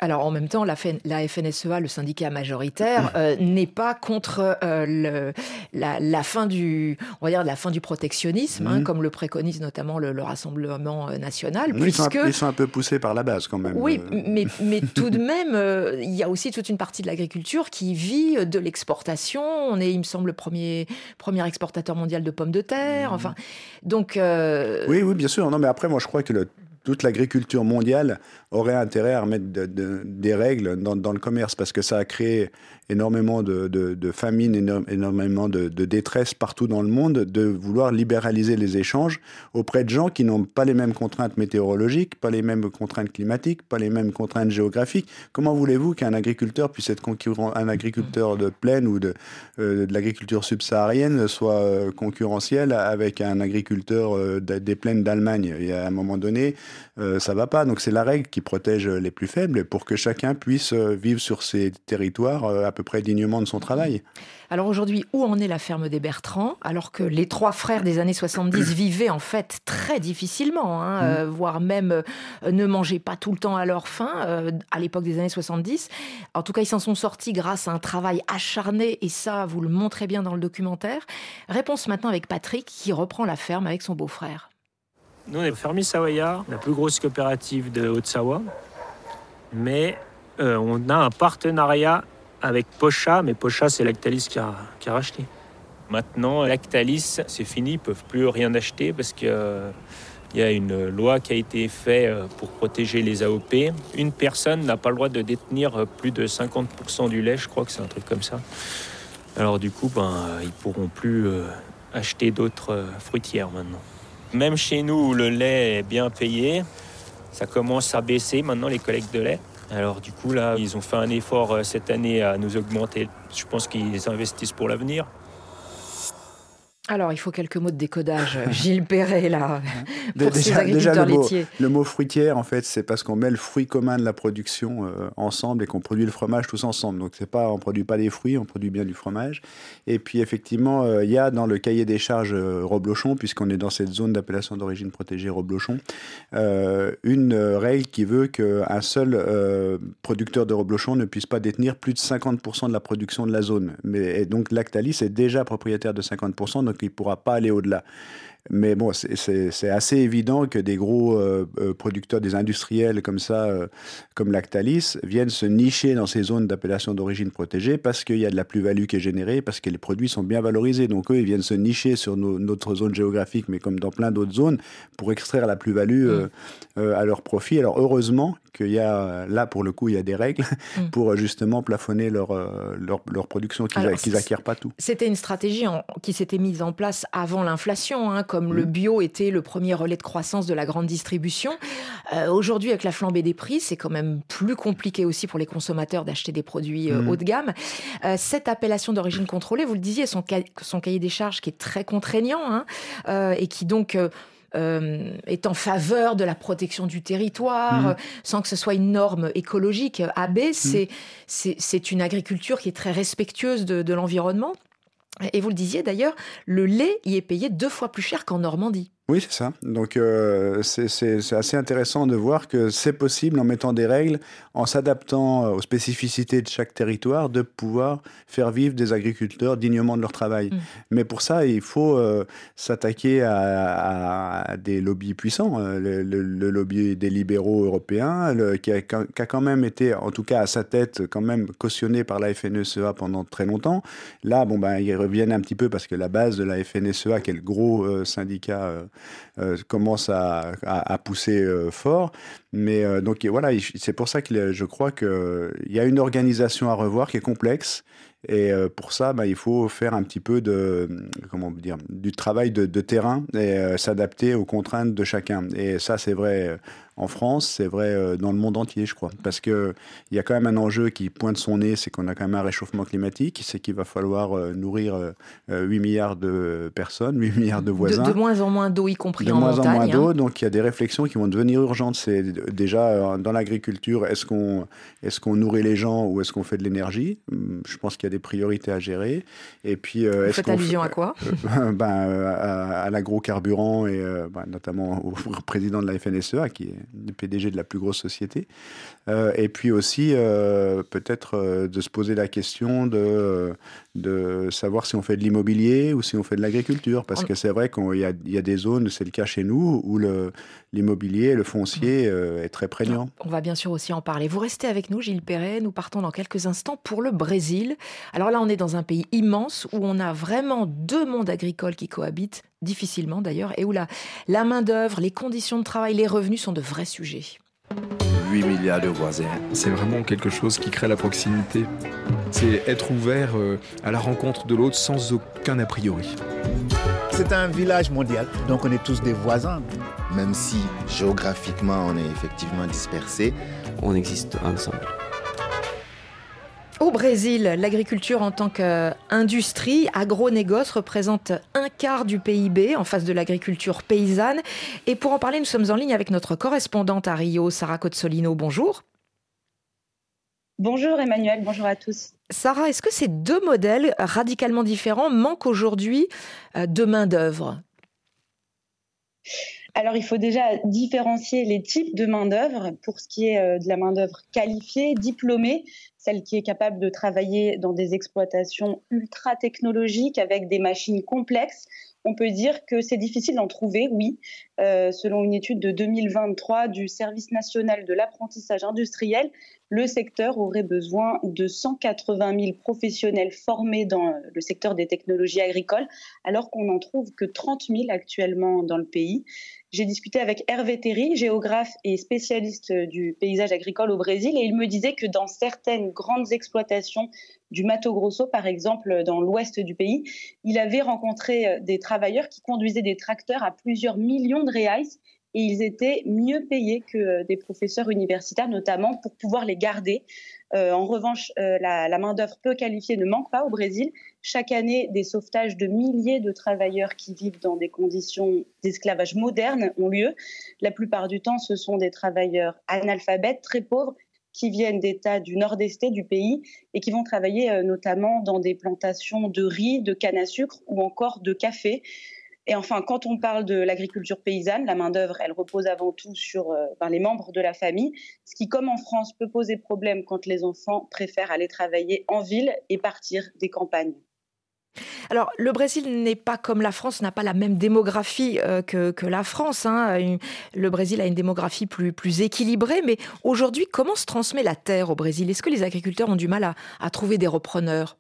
Alors en même temps, la, FNSEA, le syndicat majoritaire, euh, n'est pas contre euh, le, la, la, fin du, on va dire la fin du protectionnisme, hein, mmh. comme le préconise notamment le, le Rassemblement euh, national. Puisque... ils, sont un, ils, sont un, peu poussés par la base quand même. Oui, mais, mais tout de même, euh, il y a aussi toute une partie de l'agriculture qui vit de l'exportation. On est, il me semble, le premier, premier exportateur mondial de pommes de terre. Mmh. Enfin, donc. Oui, oui, bien sûr. Non, mais après, moi, je crois que le toute l'agriculture mondiale aurait intérêt à remettre de, de, des règles dans, le commerce parce que ça a créé énormément de, de, famine, énormément de, détresse partout dans le monde, de vouloir libéraliser les échanges auprès de gens qui n'ont pas les mêmes contraintes météorologiques, pas les mêmes contraintes climatiques, pas les mêmes contraintes géographiques. Comment voulez-vous qu'un agriculteur puisse être concurrent, un agriculteur de plaine ou de, euh, l'agriculture subsaharienne soit euh, concurrentiel avec un agriculteur euh, des plaines d'Allemagne? Il y a un moment donné, euh, ça va pas. Donc c'est la règle qui protège les plus faibles pour que chacun puisse euh, vivre sur ces territoires euh, à peu près dignement de son travail. Alors aujourd'hui, où en est la ferme des Bertrands? Alors que les trois frères des années 70 vivaient en fait très difficilement, hein, mmh. euh, voire même euh, ne mangeaient pas tout le temps à leur faim à l'époque des années 70. En tout cas, ils s'en sont sortis grâce à un travail acharné et ça, vous le montrez bien dans le documentaire. Réponse maintenant avec Patrick qui reprend la ferme avec son beau-frère. Nous, on est Fermi Savoyard, la plus grosse coopérative de Haute-Savoie. Mais euh, on a un partenariat avec Pocha, mais Pocha, c'est Lactalis qui a, racheté. Maintenant, Lactalis, c'est fini, ils ne peuvent plus rien acheter parce qu'il euh, y a une loi qui a été faite euh, pour protéger les AOP. Une personne n'a pas le droit de détenir plus de 50% du lait, je crois que c'est un truc comme ça. Alors du coup, ben, ils pourront plus acheter d'autres fruitières maintenant. Même chez nous, où le lait est bien payé, ça commence à baisser maintenant les collectes de lait. Alors du coup, là, ils ont fait un effort euh, cette année à nous augmenter. Je pense qu'ils investissent pour l'avenir. Alors, il faut quelques mots de décodage, Gilles Perret, là, pour déjà, ces agriculteurs le mot, laitiers. Le mot fruitière, en fait, c'est parce qu'on met le fruit commun de la production euh, ensemble et qu'on produit le fromage tous ensemble. Donc, c'est pas, on produit pas des fruits, on produit bien du fromage. Et puis, effectivement, euh, il y a dans le cahier des charges euh, Roblochon, puisqu'on est dans cette zone d'appellation d'origine protégée Roblochon, euh, une règle qui veut qu'un seul euh, producteur de Roblochon ne puisse pas détenir plus de 50% de la production de la zone. Mais, et donc, Lactalis est déjà propriétaire de 50%, donc il ne pourra pas aller au-delà. Mais bon, c'est assez évident que des gros euh, euh, producteurs, des industriels comme ça, euh, comme Lactalis, viennent se nicher dans ces zones d'appellation d'origine protégée parce qu'il y a de la plus-value qui est générée, parce que les produits sont bien valorisés. Donc eux, ils viennent se nicher sur nos, notre zone géographique, mais comme dans plein d'autres zones, pour extraire la plus-value mmh. à leur profit. Alors heureusement qu'il y a, là pour le coup, il y a des règles mmh. pour justement plafonner leur, leur, leur production, qu'ils qu n'acquièrent pas tout. C'était une stratégie en, qui s'était mise en place avant l'inflation. Hein, comme le bio était le premier relais de croissance de la grande distribution. Euh, Aujourd'hui, avec la flambée des prix, c'est quand même plus compliqué aussi pour les consommateurs d'acheter des produits euh, mmh. haut de gamme. Euh, cette appellation d'origine contrôlée, vous le disiez, son, ca son, cahier des charges qui est très contraignant hein, euh, et qui donc euh, est en faveur de la protection du territoire, mmh. sans que ce soit une norme écologique. AB, mmh. c'est une agriculture qui est très respectueuse de, de l'environnement. Et vous le disiez d'ailleurs, le lait y est payé deux fois plus cher qu'en Normandie. Oui, c'est ça. Donc, euh, c'est assez intéressant de voir que c'est possible, en mettant des règles, en s'adaptant aux spécificités de chaque territoire, de pouvoir faire vivre des agriculteurs dignement de leur travail. Mmh. Mais pour ça, il faut euh, s'attaquer à, à, des lobbies puissants. Le, le, le, lobby des libéraux européens, le, qui, a, qui, a, quand même été, en tout cas à sa tête, quand même cautionné par la FNSEA pendant très longtemps. Là, bon, ben, ils reviennent un petit peu parce que la base de la FNSEA, qui est le gros euh, syndicat euh, commence à, pousser euh, fort. Mais euh, donc voilà, c'est pour ça que je crois qu'il y a une organisation à revoir qui est complexe. Et euh, pour ça, bah, il faut faire un petit peu de, comment dire, du travail de, terrain et euh, s'adapter aux contraintes de chacun. Et ça, c'est vrai en France, c'est vrai dans le monde entier, je crois. Parce qu'il y a quand même un enjeu qui pointe son nez, c'est qu'on a quand même un réchauffement climatique, c'est qu'il va falloir nourrir 8 milliards de personnes, 8 milliards de voisins. De, de moins en moins d'eau, y compris de en montagne. De moins en moins d'eau, hein. donc il y a des réflexions qui vont devenir urgentes. C'est déjà dans l'agriculture, est-ce qu'on est qu'on nourrit les gens ou est-ce qu'on fait de l'énergie? Je pense qu'il y a des priorités à gérer. Et puis, euh, Vous faites allusion fait, à quoi? Euh, ben, à, à l'agrocarburant et euh, ben, notamment au président de la FNSEA qui est le PDG de la plus grosse société. Euh, et puis aussi euh, peut-être de se poser la question de, de savoir si on fait de l'immobilier ou si on fait de l'agriculture. Parce que c'est vrai qu'il y, y, a des zones, c'est le cas chez nous, où l'immobilier, le, le foncier euh, est très prégnant. On va bien sûr aussi en parler. Vous restez avec nous, Gilles Perret. Nous partons dans quelques instants pour le Brésil. Alors là, on est dans un pays immense où on a vraiment deux mondes agricoles qui cohabitent, difficilement d'ailleurs, et où la, la main-d'œuvre, les conditions de travail, les revenus sont de vrais sujets. 8 milliards de voisins. C'est vraiment quelque chose qui crée la proximité. C'est être ouvert à la rencontre de l'autre sans aucun a priori. C'est un village mondial, donc on est tous des voisins. Même si géographiquement on est effectivement dispersés, on existe ensemble. Au Brésil, l'agriculture en tant qu'industrie, agro-négoce représente un quart du PIB en face de l'agriculture paysanne. Et pour en parler, nous sommes en ligne avec notre correspondante à Rio, Sarah Cozzolino. Bonjour. Bonjour Emmanuel, bonjour à tous. Sarah, est-ce que ces deux modèles radicalement différents manquent aujourd'hui de main-d'œuvre? Alors, il faut déjà différencier les types de main-d'œuvre pour ce qui est de la main-d'œuvre qualifiée, diplômée, celle qui est capable de travailler dans des exploitations ultra technologiques avec des machines complexes. On peut dire que c'est difficile d'en trouver, oui. Euh, selon une étude de 2023 du Service national de l'apprentissage industriel, le secteur aurait besoin de 180 000 professionnels formés dans le secteur des technologies agricoles, alors qu'on n'en trouve que 30 000 actuellement dans le pays. J'ai discuté avec Hervé Terry, géographe et spécialiste du paysage agricole au Brésil, et il me disait que dans certaines grandes exploitations du Mato Grosso, par exemple, dans l'ouest du pays, il avait rencontré des travailleurs qui conduisaient des tracteurs à plusieurs millions de reais et ils étaient mieux payés que des professeurs universitaires, notamment pour pouvoir les garder. Euh, en revanche, euh, la, la main-d'œuvre peu qualifiée ne manque pas au Brésil, chaque année, des sauvetages de milliers de travailleurs qui vivent dans des conditions d'esclavage modernes ont lieu. La plupart du temps, ce sont des travailleurs analphabètes, très pauvres, qui viennent d'États du nord-est du pays et qui vont travailler euh, notamment dans des plantations de riz, de canne à sucre ou encore de café. Et enfin, quand on parle de l'agriculture paysanne, la main-d'œuvre, elle repose avant tout sur euh, ben, les membres de la famille, ce qui, comme en France, peut poser problème quand les enfants préfèrent aller travailler en ville et partir des campagnes. Alors, le Brésil n'est pas comme la France, n'a pas la même démographie euh, que, la France. Hein. Le Brésil a une démographie plus, plus équilibrée, mais aujourd'hui, comment se transmet la terre au Brésil? Est-ce que les agriculteurs ont du mal à trouver des repreneurs?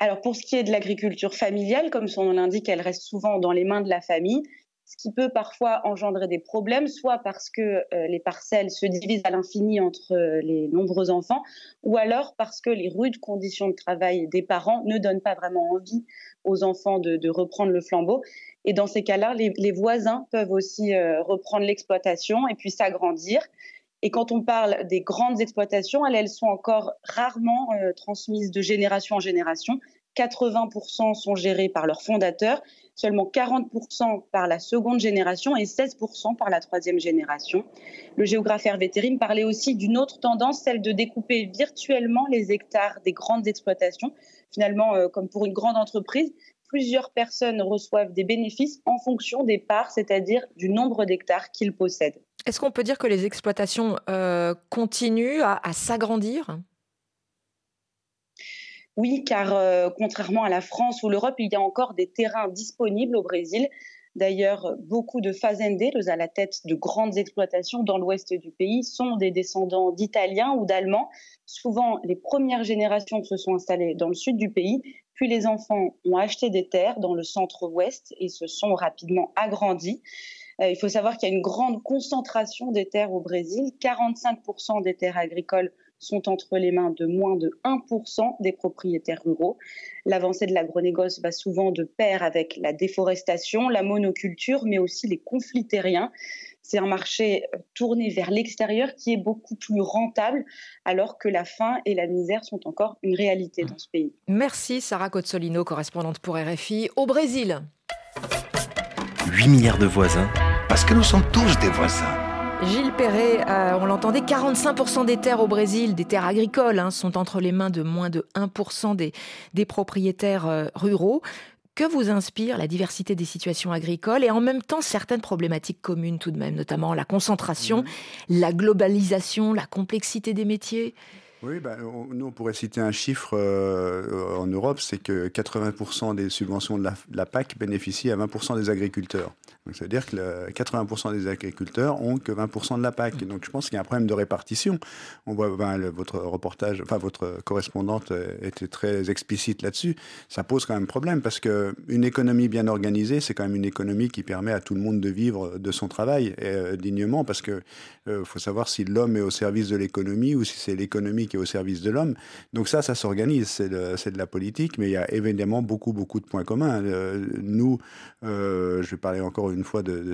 Alors pour ce qui est de l'agriculture familiale, comme son nom l'indique, elle reste souvent dans les mains de la famille, ce qui peut parfois engendrer des problèmes, soit parce que euh, les parcelles se divisent à l'infini entre euh, les nombreux enfants, ou alors parce que les rudes conditions de travail des parents ne donnent pas vraiment envie aux enfants de, reprendre le flambeau. Et dans ces cas-là, les, voisins peuvent aussi euh, reprendre l'exploitation et puis s'agrandir. Et quand on parle des grandes exploitations, elles, sont encore rarement transmises de génération en génération. 80% sont gérées par leurs fondateurs, seulement 40% par la seconde génération et 16% par la troisième génération. Le géographe Hervé parlait aussi d'une autre tendance, celle de découper virtuellement les hectares des grandes exploitations. Finalement, euh, comme pour une grande entreprise, plusieurs personnes reçoivent des bénéfices en fonction des parts, c'est-à-dire du nombre d'hectares qu'ils possèdent. Est-ce qu'on peut dire que les exploitations euh, continuent à, s'agrandir? Oui, car euh, contrairement à la France ou l'Europe, il y a encore des terrains disponibles au Brésil. D'ailleurs, beaucoup de fazendeiros à la tête de grandes exploitations dans l'ouest du pays sont des descendants d'Italiens ou d'Allemands. Souvent, les premières générations se sont installées dans le sud du pays, puis les enfants ont acheté des terres dans le centre-ouest et se sont rapidement agrandis. Euh, il faut savoir qu'il y a une grande concentration des terres au Brésil. 45% des terres agricoles sont entre les mains de moins de 1% des propriétaires ruraux. L'avancée de l'agronégoce va souvent de pair avec la déforestation, la monoculture, mais aussi les conflits terriens. C'est un marché euh, tourné vers l'extérieur qui est beaucoup plus rentable, alors que la faim et la misère sont encore une réalité dans ce pays. Merci Sarah Cozzolino, correspondante pour RFI au Brésil. 8 milliards de voisins, parce que nous sommes tous des voisins. Gilles Perret, euh, on l'entendait, 45% des terres au Brésil, des terres agricoles, hein, sont entre les mains de moins de 1% des, des propriétaires euh, ruraux. Que vous inspire la diversité des situations agricoles et en même temps certaines problématiques communes tout de même, notamment la concentration, mmh. la globalisation, la complexité des métiers? Oui, ben, nous, on pourrait citer un chiffre euh, en Europe, c'est que 80% des subventions de la, PAC bénéficient à 20% des agriculteurs. Donc, ça veut dire que 80% des agriculteurs ont que 20% de la PAC. Donc, je pense qu'il y a un problème de répartition. On voit, ben, votre reportage, enfin, votre correspondante était très explicite là-dessus. Ça pose quand même problème parce qu'une économie bien organisée, c'est quand même une économie qui permet à tout le monde de vivre de son travail euh, dignement parce que euh, faut savoir si l'homme est au service de l'économie ou si c'est l'économie qui est au service de l'homme. Donc ça, ça s'organise, c'est de, de, la politique, mais il y a évidemment beaucoup, beaucoup de points communs. Euh, nous, je vais parler encore une fois de,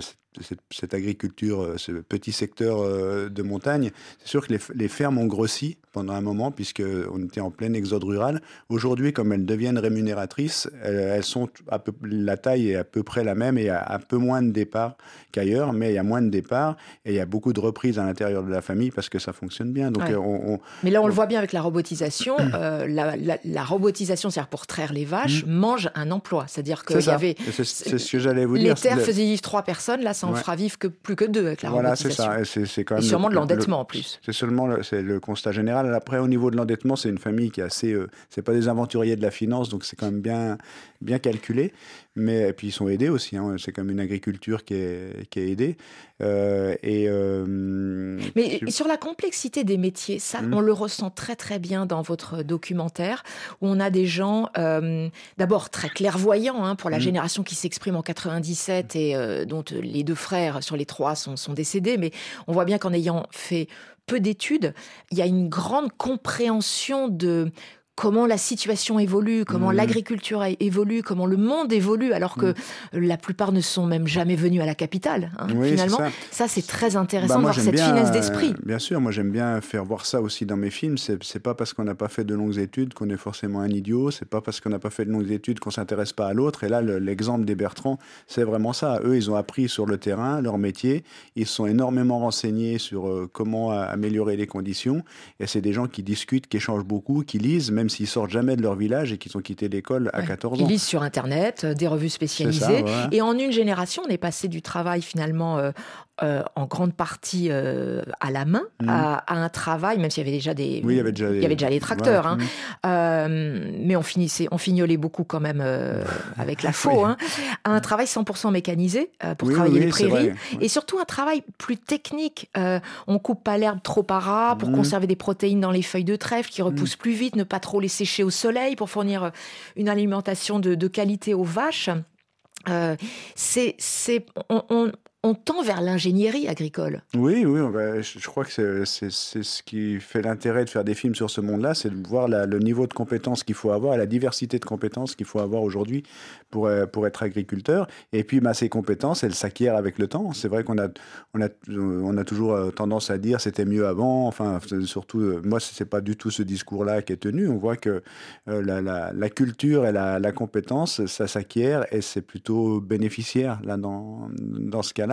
agriculture, euh, ce petit secteur euh, de montagne, c'est sûr que les, fermes ont grossi pendant un moment, puisqu'on était en plein exode rural. Aujourd'hui, comme elles deviennent rémunératrices, elles, sont à peu, la taille est à peu près la même et il y a un peu moins de départs qu'ailleurs, mais il y a moins de départs et il y a beaucoup de reprises à l'intérieur de la famille parce que ça fonctionne bien. Donc, on, mais là, on, le voit bien avec la robotisation. Euh, la, robotisation, c'est-à-dire pour traire les vaches, mmh. mange un emploi. C'est-à-dire qu'il y avait. C'est ce que j'allais vous dire. Les terres faisaient vivre trois personnes, là, ça en fera vivre que plus que deux avec la voilà, c'est ça. C'est quand même. Et sûrement de l'endettement en plus. C'est seulement le, le constat général. Après, au niveau de l'endettement, c'est une famille qui est assez. Euh, c'est pas des aventuriers de la finance, donc c'est quand même bien, bien calculé. Mais et puis ils sont aidés aussi. Hein. C'est comme une agriculture qui est, qui est aidée. Euh, et, euh, Mais sur la complexité des métiers, ça, mmh. on le ressent très très bien dans votre documentaire, où on a des gens euh, d'abord très clairvoyants hein, pour la mmh. génération qui s'exprime en 97 et dont les deux frères sur les trois sont, sont décédés. Mais on voit bien qu'en ayant fait peu d'études, il y a une grande compréhension de comment la situation évolue, comment l'agriculture évolue, comment le monde évolue, alors que la plupart ne sont même jamais venus à la capitale. hein, Oui, finalement, ça. ça, c'est très intéressant Bah, de voir cette bien, finesse euh, d'esprit. bien sûr, moi j'aime bien faire voir ça aussi dans mes films. C'est pas parce qu'on n'a pas fait de longues études qu'on est forcément un idiot. C'est pas parce qu'on n'a pas fait de longues études qu'on s'intéresse pas à l'autre. Et là, le- l'exemple des Bertrand, c'est vraiment ça. Eux, ils ont appris sur le terrain leur métier. Ils sont énormément renseignés sur euh, comment a- améliorer les conditions. Et c'est des gens qui discutent, qui échangent beaucoup, qui lisent, même s'ils sortent jamais de leur village et qui ont quitté l'école à 14 Ils ans. lisent sur Internet, euh, des revues spécialisées. C'est ça, ouais. Et en une génération, on est passé du travail finalement euh, euh, en grande partie euh, à la main Mhm. à, à un travail, même s'il y avait déjà des, Oui, il y avait déjà il y avait déjà les tracteurs. Ouais, hein. mhm. Euh, mais on finissait, on fignolait beaucoup quand même avec la faux. hein. À un travail 100% mécanisé pour Oui, travailler oui, les prairies. Et surtout un travail plus technique. On coupe pas l'herbe trop à ras pour Mhm. conserver des protéines dans les feuilles de trèfle qui repoussent plus vite, ne pas trop les sécher au soleil pour fournir euh, une alimentation de, qualité aux vaches. Euh, c'est, on tend vers l'ingénierie agricole. Oui, oui, je, crois que c'est- ce qui fait l'intérêt de faire des films sur ce monde-là, c'est de voir le niveau de compétences qu'il faut avoir, la diversité de compétences qu'il faut avoir aujourd'hui pour, euh, pour être agriculteur. Et puis, bah, ces compétences, elles s'acquièrent avec le temps. C'est vrai qu'on a, on a, on a toujours euh, tendance à dire c'était mieux avant. Enfin, surtout, euh, moi, c'est pas du tout ce discours-là qui est tenu. On voit que la, culture et la, la compétence, ça s'acquiert et c'est plutôt bénéficiaire là, dans, dans ce cas-là.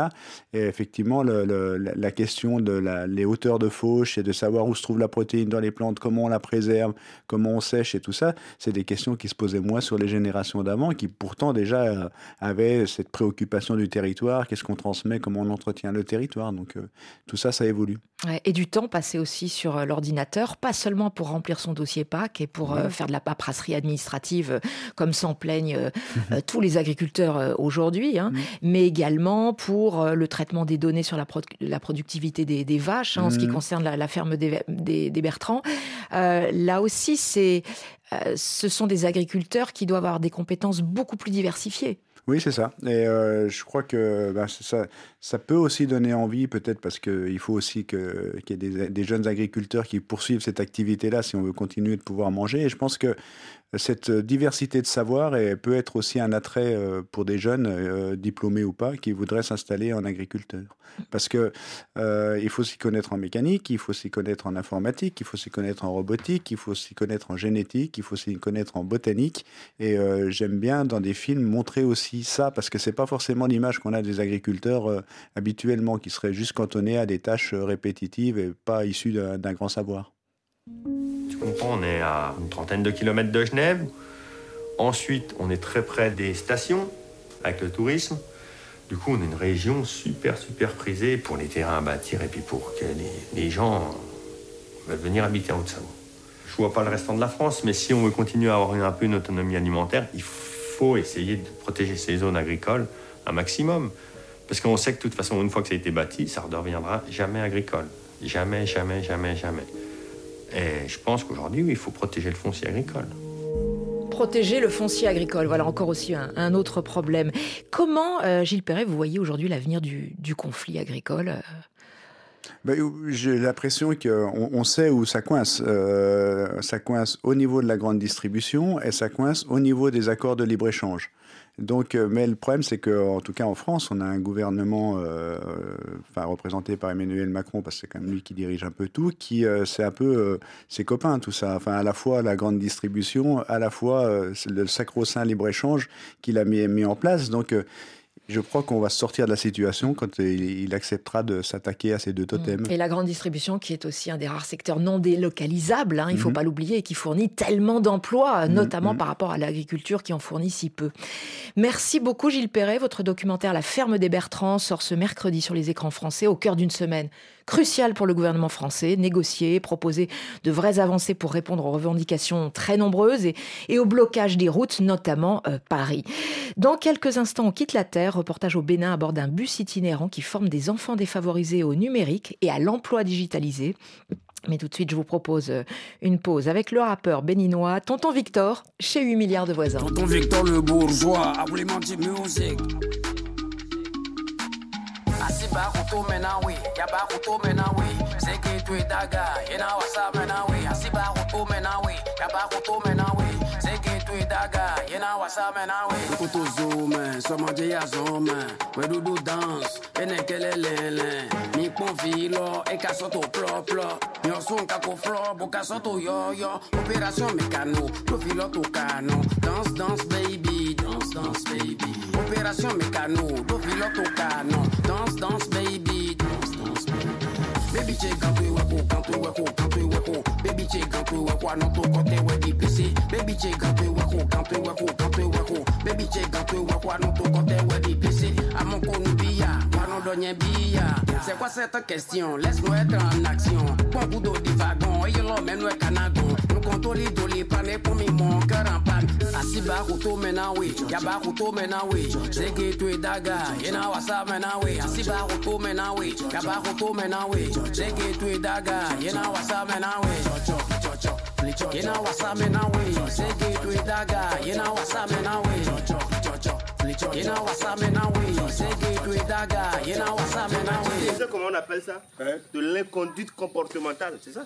Et effectivement, la, question de les hauteurs de fauche et de savoir où se trouve la protéine dans les plantes, comment on la préserve, comment on sèche et tout ça, c'est des questions qui se posaient moins sur les générations d'avant, qui pourtant déjà euh, avaient cette préoccupation du territoire, qu'est-ce qu'on transmet, comment on entretient le territoire. Donc euh, tout ça, ça évolue. Ouais, et du temps passé aussi sur euh, l'ordinateur, pas seulement pour remplir son dossier PAC et pour euh, faire de la paperasserie administrative, euh, comme s'en plaignent euh, euh, tous les agriculteurs euh, aujourd'hui, hein, mais également pour le traitement des données sur la, pro- la productivité des, des vaches, hein, en ce qui Mhm. concerne la, la ferme des, des, des Bertrands. Là aussi, c'est, ce sont des agriculteurs qui doivent avoir des compétences beaucoup plus diversifiées. Oui, c'est ça. Et euh, je crois que ben, ça, ça peut aussi donner envie, peut-être parce qu'il faut aussi qu'il y ait des, des jeunes agriculteurs qui poursuivent cette activité-là si on veut continuer de pouvoir manger. Et je pense que cette diversité de savoir eh, peut être aussi un attrait euh, pour des jeunes, euh, diplômés ou pas, qui voudraient s'installer en agriculteur. Parce que euh, il faut s'y connaître en mécanique, il faut s'y connaître en informatique, il faut s'y connaître en robotique, il faut s'y connaître en génétique, il faut s'y connaître en botanique. Et euh, j'aime bien dans des films montrer aussi ça, parce que c'est pas forcément l'image qu'on a des agriculteurs euh, habituellement, qui seraient juste cantonnés à des tâches euh, répétitives et pas issues d'un grand savoir. Tu comprends, on est à une trentaine de kilomètres de Genève. Ensuite, on est très près des stations avec le tourisme. Du coup, on est une région super, super prisée pour les terrains à bâtir et puis pour que les, gens veulent venir habiter en Haute-Savoie. Je vois pas le restant de la France, mais si on veut continuer à avoir un peu une autonomie alimentaire, il faut essayer de protéger ces zones agricoles un maximum. Parce qu'on sait que de toute façon, une fois que ça a été bâti, ça ne redeviendra jamais agricole. Jamais, jamais, jamais, jamais. Et je pense qu'aujourd'hui, il faut protéger le foncier agricole. Protéger le foncier agricole, voilà encore aussi un, autre problème. Comment, euh, Gilles Perret, vous voyez aujourd'hui l'avenir du, du conflit agricole Ben, J'ai l'impression qu'on on sait où ça coince. Euh, ça coince au niveau de la grande distribution et ça coince au niveau des accords de libre-échange. Donc, euh, mais le problème, c'est qu'en tout cas en France, on a un gouvernement, euh, représenté par Emmanuel Macron, parce que c'est quand même lui qui dirige un peu tout, qui c'est un peu ses copains tout ça. Enfin, à la fois la grande distribution, à la fois le sacro-saint libre échange qu'il a mis, mis en place. Donc, je crois qu'on va sortir de la situation quand il, il acceptera de s'attaquer à ces deux totems. Et la grande distribution, qui est aussi un des rares secteurs non délocalisables, hein, il ne faut Mhm. pas l'oublier, et qui fournit tellement d'emplois, Mhm, notamment mhm. par rapport à l'agriculture qui en fournit si peu. Merci beaucoup Gilles Perret. Votre documentaire La ferme des Bertrands sort ce mercredi sur les écrans français au cœur d'une semaine cruciale pour le gouvernement français, négocier, proposer de vraies avancées pour répondre aux revendications très nombreuses et, et au blocage des routes, notamment euh, Paris. Dans quelques instants, on quitte la Terre, reportage au Bénin à bord d'un bus itinérant qui forme des enfants défavorisés au numérique et à l'emploi digitalisé. Mais tout de suite, je vous propose euh, une pause avec le rappeur béninois Tonton Victor chez 8 milliards de voisins. Tonton Victor le bourgeois, Ablimenti Music. Asiba kuto menawi, yaba kuto menawi. Zeke tu daga, yena wasa menawi. Asiba kuto menawi, yaba kuto menawi. Zeke tu now, what's up. I wait. Put zoom, zoom. We do do dance. And. Mi pon e to plo plo. Mi flo, bo to yo yo. Operation to. Dance, dance, baby. Dance, dance, baby. Operation to. Dance, dance, baby. Dance, dance, baby. Baby che gantu weko, gantu weko, gantu weko. Baby anoto kote we di PC. Baby che gantu weko, gantu weko, gantu weko. Baby anoto kote we di PC. Amon konu biya, wano donye biya. C'est quoi cette question? Laisse-nous être en action. Bon bout d'eau divagon, et l'homme canagon. Pané pour mi mon cœur en panne. Asiba kuto menawe, yaba kuto menawe. Zeke tu daga, yena wasa menawe. Asiba kuto menawe, yaba kuto menawe. Zeke tu daga, yena wasa menawe. Yena wasa menawe. Zeke tu daga, yena wasa menawe. Yena wasa menawe. Zeke tu daga, yena wasa menawe. Tu sais comment on appelle ça De l'inconduite comportementale, c'est ça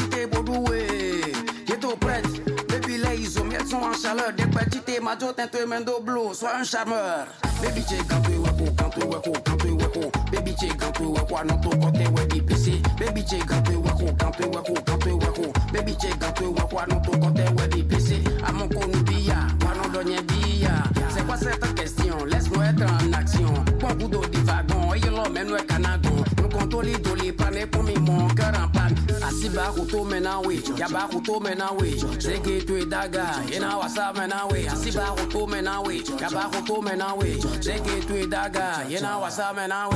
chaleur. Des petites majo mendo blue. Sois un charmeur. Baby che kantu weko, kantu weko, kantu weko. Baby che kantu weko, anoto kote we di PC. Baby che kantu weko, kantu weko, kantu weko. Baby che kantu weko, anoto kote we di PC. Amon konu biya, wano donye biya. C'est quoi cette question? Laisse-nous être en action. Bon bout d'eau divagon, et l'homme nous canagon. Nous comptons les dolés, pané pour mi mon cœur en panne. Asiba kuto menawe, yaba kuto menawe. Zeke tu daga, yena wasa menawe. Asiba kuto menawe, yaba kuto menawe. Zeke tu daga, yena wasa menawe.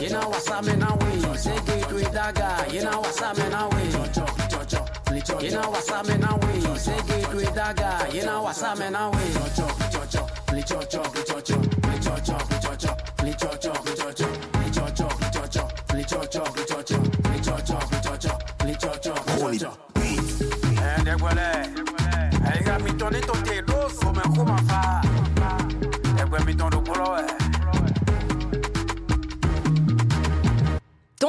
Yena wasa menawe. Zeke tu daga, yena wasa menawe. Yena wasa menawe. Zeke tu daga, yena wasa Ẹgbẹ́ mi tán ní tòde ló sọ mẹ́kú fa. Mi tán.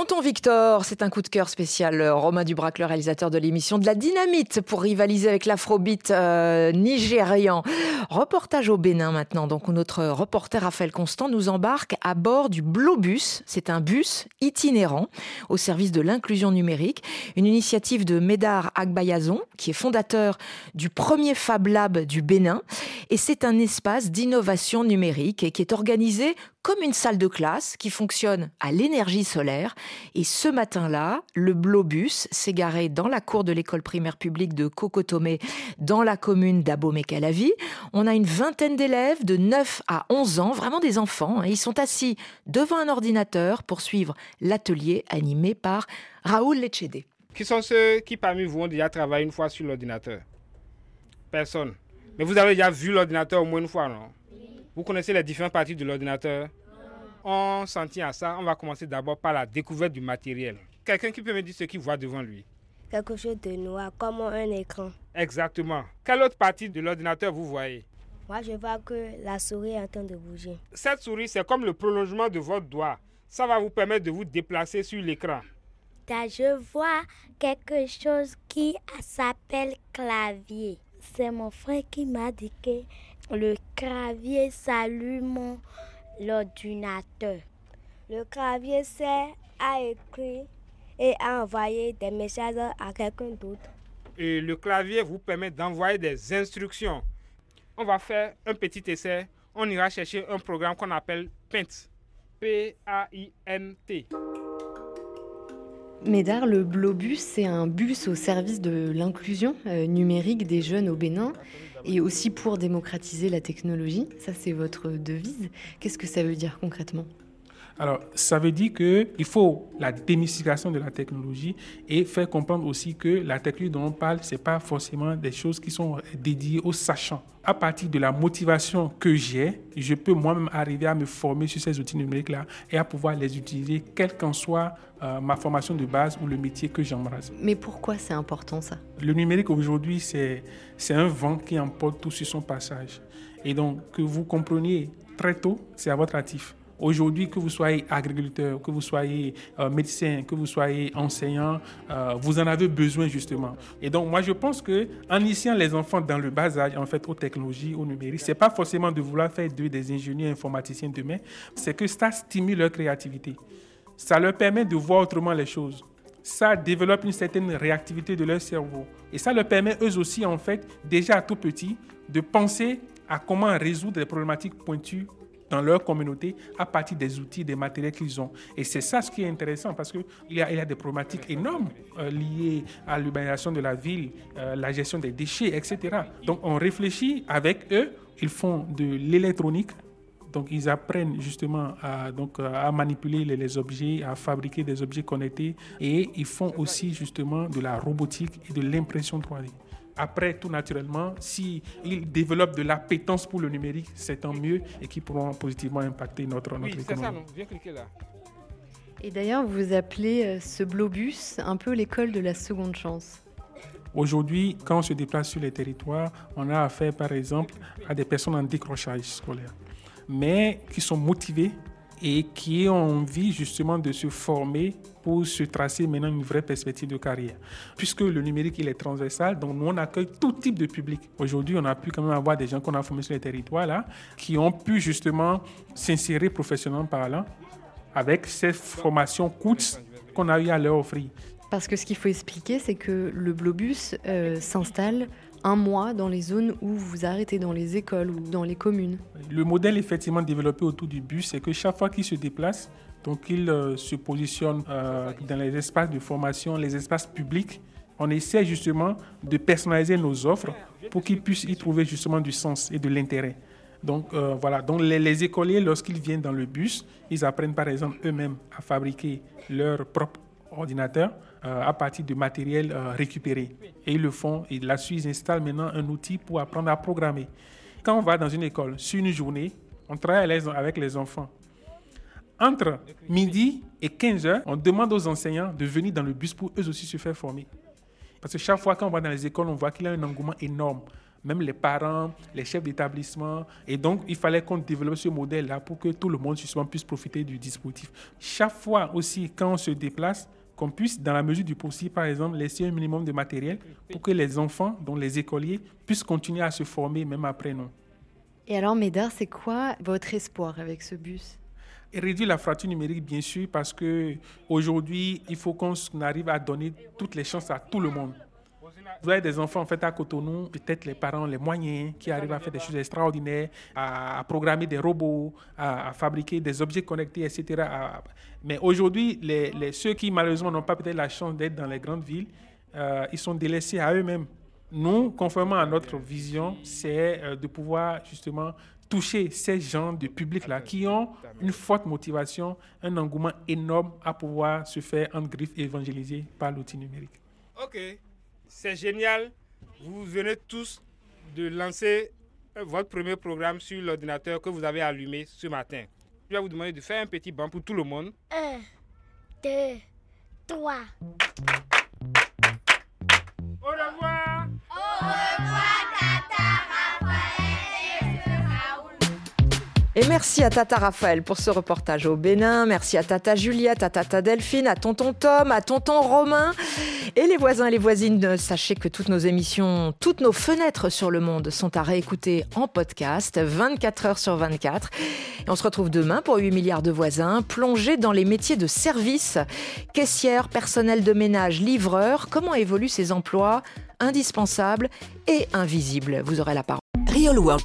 Tonton Victor, c'est un coup de cœur spécial. euh, Romain Dubrac, le réalisateur de l'émission de la dynamite pour rivaliser avec l'afrobeat euh, nigérian. Reportage au Bénin maintenant. Donc notre reporter Raphaël Constant nous embarque à bord du Blobus. C'est un bus itinérant au service de l'inclusion numérique. Une initiative de Médard Agbayazon, qui est fondateur du premier Fab Lab du Bénin. Et c'est un espace d'innovation numérique et qui est organisé comme une salle de classe qui fonctionne à l'énergie solaire. Et ce matin-là, le Blobus s'est garé dans la cour de l'école primaire publique de Kokotomé, dans la commune d'Abomey-Calavi. On a une vingtaine d'élèves de 9 à 11 ans, vraiment des enfants. hein. Ils sont assis devant un ordinateur pour suivre l'atelier animé par Raoul Lechede. Qui sont ceux qui parmi vous ont déjà travaillé une fois sur l'ordinateur? Personne. Mais vous avez déjà vu l'ordinateur au moins une fois, non? Vous connaissez les différentes parties de l'ordinateur On s'en tient à ça. On va commencer d'abord par la découverte du matériel. Quelqu'un qui peut me dire ce qu'il voit devant lui Quelque chose de noir, comme un écran. Exactement. Quelle autre partie de l'ordinateur vous voyez? Moi, je vois que la souris est en train de bouger. Cette souris, c'est comme le prolongement de votre doigt. Ça va vous permettre de vous déplacer sur l'écran. Je vois quelque chose qui s'appelle clavier. C'est mon frère qui m'a dit que le clavier s'allume l'ordinateur. Le clavier sert à écrire et à envoyer des messages à quelqu'un d'autre. Et le clavier vous permet d'envoyer des instructions. On va faire un petit essai. On ira chercher un programme qu'on appelle Paint. P-A-I-N-T. Médard, le Blobus, c'est un bus au service de l'inclusion euh, numérique des jeunes au Bénin et aussi pour démocratiser la technologie. Ça, c'est votre devise. Qu'est-ce que ça veut dire concrètement? Alors, ça veut dire qu'il faut la démystification de la technologie et faire comprendre aussi que la technologie dont on parle, ce n'est pas forcément des choses qui sont dédiées aux sachants. À partir de la motivation que j'ai, je peux moi-même arriver à me former sur ces outils numériques-là et à pouvoir les utiliser, quelle qu'en soit euh, ma formation de base ou le métier que j'embrasse. Mais pourquoi c'est important ça? Le numérique aujourd'hui, c'est un vent qui emporte tout sur son passage. Et donc, que vous compreniez très tôt, c'est à votre actif. Aujourd'hui, que vous soyez agriculteur, que vous soyez euh, médecin, que vous soyez enseignant, euh, vous en avez besoin justement. Et donc, moi, je pense que en initiant les enfants dans le bas âge, en fait, aux technologies, au numérique, c'est pas forcément de vouloir faire d'eux des ingénieurs informaticiens demain, c'est que ça stimule leur créativité. Ça leur permet de voir autrement les choses. Ça développe une certaine réactivité de leur cerveau. Et ça leur permet eux aussi, en fait, déjà tout petit, de penser à comment résoudre des problématiques pointues dans leur communauté à partir des outils, des matériels qu'ils ont. Et c'est ça ce qui est intéressant parce qu'il y, a, y a des problématiques énormes euh, liées à l'urbanisation de la ville, euh, la gestion des déchets, etc. Donc on réfléchit avec eux, ils font de l'électronique. Donc, ils apprennent justement à, manipuler les, objets, à fabriquer des objets connectés et ils font aussi justement de la robotique et de l'impression 3D. Après, tout naturellement, s'ils développent de l'appétence pour le numérique, c'est tant mieux et qui pourront positivement impacter notre, notre oui, c'est économie. ça, non Viens cliquer là. Et d'ailleurs, vous appelez euh, ce Blobus un peu l'école de la seconde chance. Aujourd'hui, quand on se déplace sur les territoires, on a affaire, par exemple, à des personnes en décrochage scolaire, mais qui sont motivées et qui ont envie justement de se former pour se tracer maintenant une vraie perspective de carrière. Puisque le numérique, il est transversal, donc nous, on accueille tout type de public. Aujourd'hui, on a pu quand même avoir des gens qu'on a formés sur les territoires, là, qui ont pu justement s'insérer professionnellement parlant avec ces formations coûtes qu'on a eu à leur offrir. Parce que ce qu'il faut expliquer, c'est que le Blobus euh, s'installe un mois dans les zones où vous arrêtez, dans les écoles ou dans les communes. Le modèle effectivement développé autour du bus, c'est que chaque fois qu'il se déplace, donc il euh, se positionne euh, dans les espaces de formation, les espaces publics. On essaie justement de personnaliser nos offres pour qu'ils puissent y trouver justement du sens et de l'intérêt. Donc euh, voilà, donc les, les écoliers, lorsqu'ils viennent dans le bus, ils apprennent par exemple eux-mêmes à fabriquer leur propre ordinateur euh, à partir de matériel euh, récupéré. Et ils le font, et la Suisse installe maintenant un outil pour apprendre à programmer. Quand on va dans une école, sur une journée, on travaille avec les enfants. Entre midi et 15 heures, on demande aux enseignants de venir dans le bus pour eux aussi se faire former. Parce que chaque fois qu'on va dans les écoles, on voit qu'il y a un engouement énorme. Même les parents, les chefs d'établissement. Et donc, il fallait qu'on développe ce modèle-là pour que tout le monde justement puisse profiter du dispositif. Chaque fois aussi, quand on se déplace, qu'on puisse, dans la mesure du possible, par exemple, laisser un minimum de matériel pour que les enfants, dont les écoliers, puissent continuer à se former même après nous. Et alors, Médard, c'est quoi votre espoir avec ce bus? Et réduire la fracture numérique, bien sûr, parce que aujourd'hui, il faut qu'on arrive à donner toutes les chances à tout le monde. Vous avez des enfants en fait à Cotonou, peut-être les parents, les moyens, qui arrivent à faire des choses extraordinaires, à, programmer des robots, à, à, fabriquer des objets connectés, etc. mais aujourd'hui, les, les, ceux qui malheureusement n'ont pas peut-être la chance d'être dans les grandes villes, euh, ils sont délaissés à eux-mêmes. Nous, conformément à notre vision, c'est euh, de pouvoir justement toucher ces gens de public-là qui ont une forte motivation, un engouement énorme à pouvoir se faire en griffe évangéliser par l'outil numérique. Ok, c'est génial. Vous venez tous de lancer votre premier programme sur l'ordinateur que vous avez allumé ce matin. Je vais vous demander de faire un petit banc pour tout le monde. Un, deux, trois. Au revoir. Au revoir, Et merci à Tata Raphaël pour ce reportage au Bénin. Merci à Tata Juliette, à Tata Delphine, à Tonton Tom, à Tonton Romain. Et les voisins et les voisines, sachez que toutes nos émissions, toutes nos fenêtres sur le monde sont à réécouter en podcast 24 heures sur 24. Et on se retrouve demain pour 8 milliards de voisins, plongés dans les métiers de service, caissière, personnel de ménage, livreur. Comment évoluent ces emplois? Indispensables et invisibles Vous aurez la parole.